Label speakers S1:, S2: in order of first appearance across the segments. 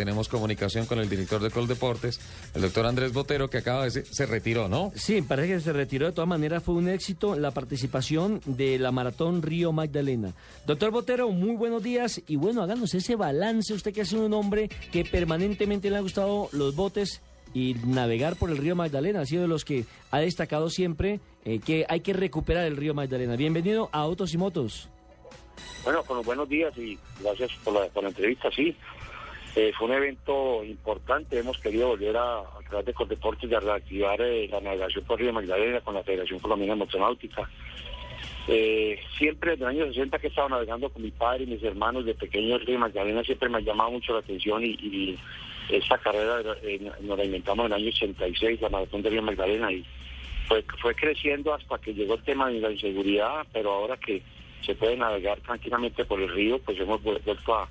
S1: tenemos comunicación con el director de Coldeportes, el doctor Andrés Botero, que acaba de decir, se retiró, ¿no?
S2: Sí, parece que se retiró. De todas maneras, fue un éxito la participación de la Maratón Río Magdalena. Doctor Botero, muy buenos días y bueno, háganos ese balance. Usted que ha sido un hombre que permanentemente le ha gustado los botes y navegar por el río Magdalena. Ha sido de los que ha destacado siempre eh, que hay que recuperar el río Magdalena. Bienvenido a Autos y Motos.
S3: Bueno, con los buenos días y gracias por la, por la entrevista, sí. Eh, fue un evento importante, hemos querido volver a, a través de Coldeportes de reactivar eh, la navegación por Río Magdalena con la Federación Colombiana de Motonáutica. Eh, siempre desde los años 60 que he estado navegando con mi padre y mis hermanos de pequeño el Río Magdalena siempre me ha llamado mucho la atención y, y esta carrera eh, nos la inventamos en el año 86, la maratón de Río Magdalena y fue, fue creciendo hasta que llegó el tema de la inseguridad, pero ahora que se puede navegar tranquilamente por el río, pues hemos vuelto a,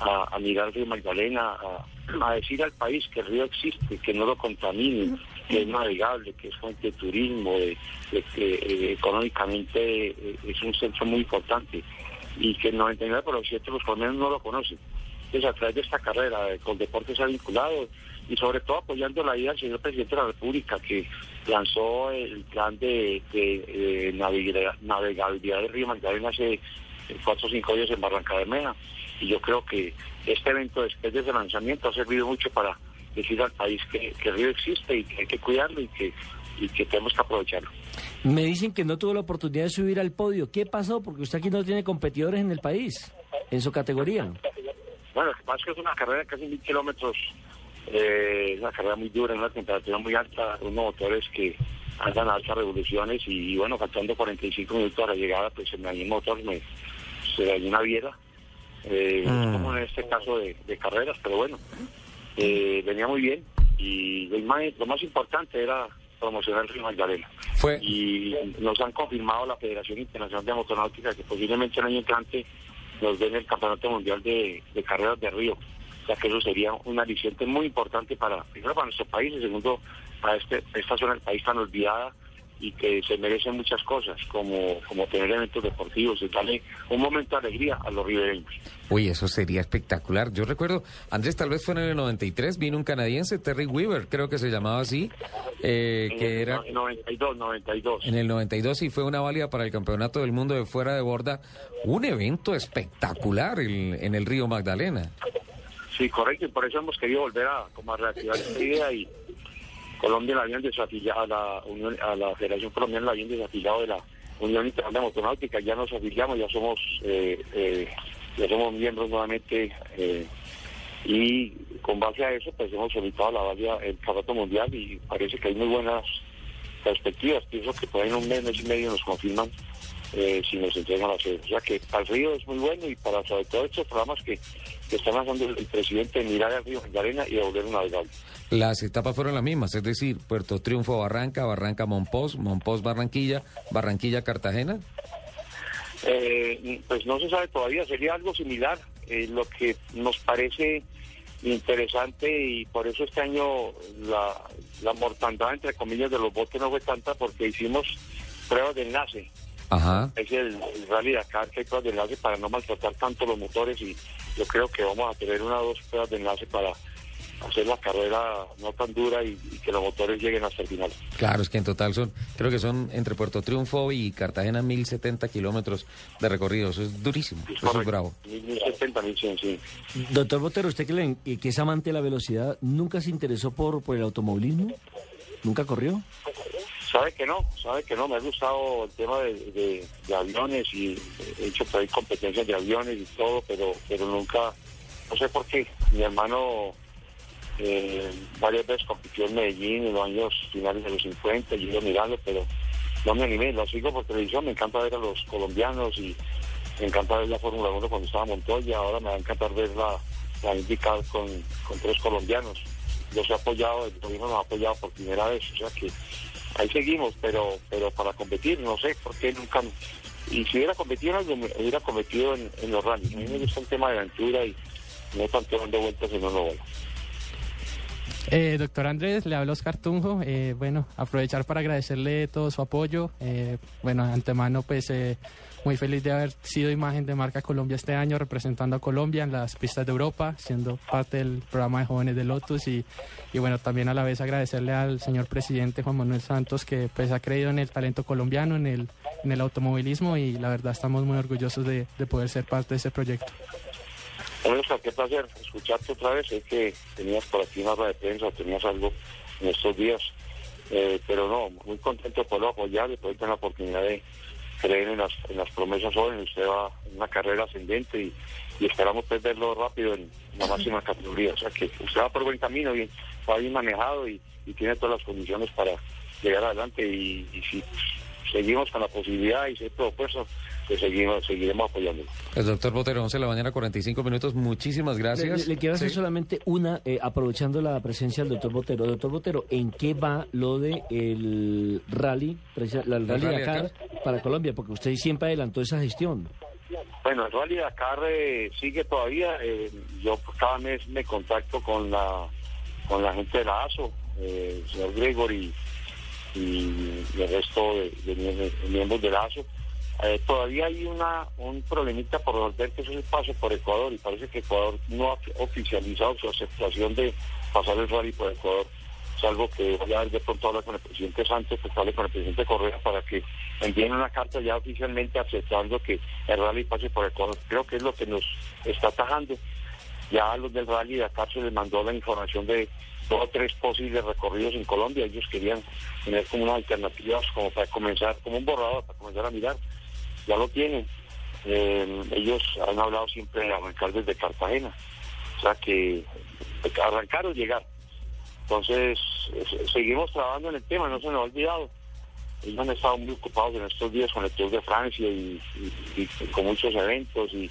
S3: a, a mirar río Magdalena, a, decir al país que el río existe, que no lo contamine, que es navegable, que es fuente de turismo, de, que eh, económicamente eh, es un centro muy importante y que el 99% de los colombianos no lo conocen. Entonces, a través de esta carrera, eh, con deporte se ha vinculado y sobre todo apoyando la idea del señor presidente de la República que lanzó el plan de, de, navegabilidad, del río Magdalena hace cuatro o cinco días en Barranca de Mena. Y yo creo que este evento después de ese lanzamiento ha servido mucho para decir al país que, que el río existe y que hay que cuidarlo y que, y que tenemos que aprovecharlo.
S2: Me dicen que no tuvo la oportunidad de subir al podio. ¿Qué pasó? Porque usted aquí no tiene competidores en el país, en su categoría.
S3: Bueno, lo que pasa es que es una carrera de casi mil kilómetros, eh, es una carrera muy dura, en una temperatura muy alta, unos motores que andan a altas revoluciones y, y, bueno, faltando 45 minutos a la llegada, pues se me dañó el motor, me, se dañó una viera, eh, mm. como en este caso de, de carreras, pero bueno, eh, venía muy bien y lo más, lo más importante era promocionar el Río Magdalena.
S1: Fue...
S3: Y nos han confirmado la Federación Internacional de Motonáutica que posiblemente el año entrante nos den el Campeonato Mundial de, de Carreras de Río. Sea que eso sería un aliciente muy importante para, primero para nuestro país y segundo para este, esta zona del país tan olvidada y que se merecen muchas cosas, como, como tener eventos deportivos y darle un momento de alegría a los ribereños.
S1: Uy, eso sería espectacular. Yo recuerdo, Andrés, tal vez fue en el 93, vino un canadiense, Terry Weaver, creo que se llamaba así, eh,
S3: en
S1: que
S3: el,
S1: era...
S3: en 92, 92.
S1: En el 92 y fue una válida para el Campeonato del Mundo de Fuera de Borda, un evento espectacular el- en el río Magdalena.
S3: Sí, correcto, y por eso hemos querido volver a, como a reactivar esta idea y Colombia la habían desafiliado, a la, Unión, a la Federación Colombiana la habían desafiliado de la Unión Internacional de Motonáutica, ya nos afiliamos, ya somos, eh, eh, ya somos miembros nuevamente eh, y con base a eso pues hemos solicitado la válida el Campeonato Mundial y parece que hay muy buenas perspectivas, pienso que por ahí en un mes, mes y medio nos confirman eh, si nos entregan la sede. O sea que para el río es muy bueno y para sobre todo estos programas que, que están haciendo el, el presidente de mirar al río Magdalena y de volver navegable.
S1: Las etapas fueron las mismas, es decir, Puerto Triunfo Barranca, Barranca Monpós, Monpós Barranquilla, Barranquilla Cartagena.
S3: Eh, pues no se sabe todavía, sería algo similar. Eh, lo que nos parece interesante y por eso este año la, la mortandad, entre comillas, de los botes no fue tanta porque hicimos pruebas de enlace.
S1: Ajá.
S3: Es el, el Rally Dakar que hay pruebas de enlace para no maltratar tanto los motores y yo creo que vamos a tener una o dos pruebas de enlace para hacer la carrera no tan dura y, y que los motores lleguen hasta el final.
S1: Claro, es que en total son, creo que son entre Puerto Triunfo y Cartagena 1070 kilómetros de recorrido. Eso es durísimo, eso es bravo.
S3: 1070, 1100, sí.
S2: Doctor Botero, usted que, le- que es amante de la velocidad, ¿nunca se interesó por, por el automovilismo? ¿Nunca corrió?
S3: Sabe que no, sabe que no, me ha gustado el tema de, aviones y he hecho por ahí competencias de aviones y todo, pero pero nunca, no sé por qué, mi hermano eh, varias veces compitió en Medellín en los años finales de los 50, y yo iba a pero no me animé, lo sigo por televisión, me encanta ver a los colombianos y me encanta ver la Fórmula 1 cuando estaba Montoya, ahora me va a encantar ver la, la IndyCar con, con tres colombianos. Los he apoyado, el gobierno nos ha apoyado por primera vez, o sea que ahí seguimos, pero pero para competir, no sé por qué nunca. Y si hubiera competido en hubiera competido en, en los rallies. A mí me gusta el tema de aventura y no tanto dando vueltas en una bola.
S4: Eh, doctor Andrés, le habla Oscar Tunjo. Eh, bueno, aprovechar para agradecerle todo su apoyo. Eh, bueno, antemano, pues eh, muy feliz de haber sido imagen de marca Colombia este año, representando a Colombia en las pistas de Europa, siendo parte del programa de jóvenes de Lotus y, y bueno, también a la vez agradecerle al señor presidente Juan Manuel Santos que pues ha creído en el talento colombiano, en el, en el automovilismo y la verdad estamos muy orgullosos de, de poder ser parte de ese proyecto.
S3: Bueno, qué placer escucharte otra vez. Sé que tenías por aquí una rueda de prensa tenías algo en estos días, eh, pero no, muy contento de poderlo apoyar, de poder tener la oportunidad de creer en las, en las promesas jóvenes. Usted va en una carrera ascendente y, y esperamos pues, verlo rápido en la máxima categoría. O sea que usted va por buen camino, bien, va bien manejado y, y tiene todas las condiciones para llegar adelante. Y, y si seguimos con la posibilidad y ser propuesto, pues seguimos, seguiremos apoyándolo.
S1: El doctor Botero, 11 de la mañana, 45 minutos. Muchísimas gracias.
S2: le quiero hacer
S1: Sí.
S2: solamente una, eh, aprovechando la presencia del doctor Botero. Doctor Botero, ¿en qué va lo de el rally, la- el rally,
S1: rally
S2: Dakar,
S1: Dakar?
S2: para Colombia? Porque usted siempre adelantó esa gestión.
S3: Bueno, el Rally Dakar eh, sigue todavía. eh, yo cada mes me contacto con la con la gente de la ASO, eh, el señor Gregory y, el resto de, de mie- de miembros de la ASO. Eh, todavía hay una un problemita por resolver que es el paso por Ecuador y parece que Ecuador no ha oficializado su aceptación de pasar el rally por Ecuador. Es algo que voy a ver de pronto hablar con el presidente Santos, que hable con el presidente Correa para que envíen una carta ya oficialmente aceptando que el rally pase por Ecuador. Creo que es lo que nos está atajando. Ya a los del rally de acá se les mandó la información de dos o tres posibles recorridos en Colombia. Ellos querían tener como unas alternativas como para comenzar, como un borrador, para comenzar a mirar. Ya lo tienen. Eh, ellos han hablado siempre de arrancar desde Cartagena. O sea que arrancar o llegar. Entonces, seguimos trabajando en el tema, no se nos ha olvidado. Ellos han estado muy ocupados en estos días con el Tour de Francia y- y con muchos eventos y,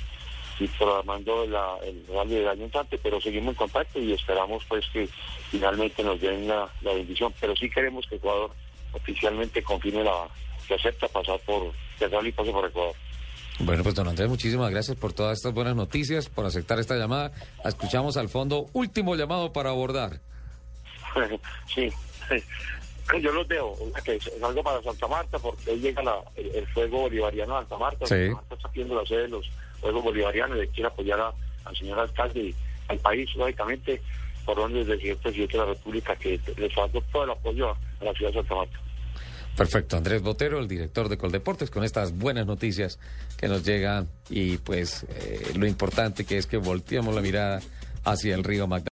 S3: y programando la- el rally del año entrante, pero seguimos en contacto y esperamos pues que finalmente nos den la, la bendición. Pero sí queremos que Ecuador oficialmente confirme la que acepta pasar por que el pase por Ecuador.
S1: Bueno, pues don Andrés, muchísimas gracias por todas estas buenas noticias, por aceptar esta llamada. Escuchamos al fondo, último llamado para abordar.
S3: sí, yo los veo, o sea, que salgo para Santa Marta porque hoy llega la- el, el fuego bolivariano a Santa Marta.
S1: Sí.
S3: Santa Marta está haciendo la sede de los Juegos Bolivarianos y quiere apoyar a- al señor alcalde y al país, lógicamente, por donde desde el presidente de la República que les dando todo el apoyo a, a la ciudad de Santa Marta.
S1: Perfecto, Andrés Botero, el director de Coldeportes, con estas buenas noticias que nos llegan y pues eh, lo importante que es que volteamos la mirada hacia el río Magdalena.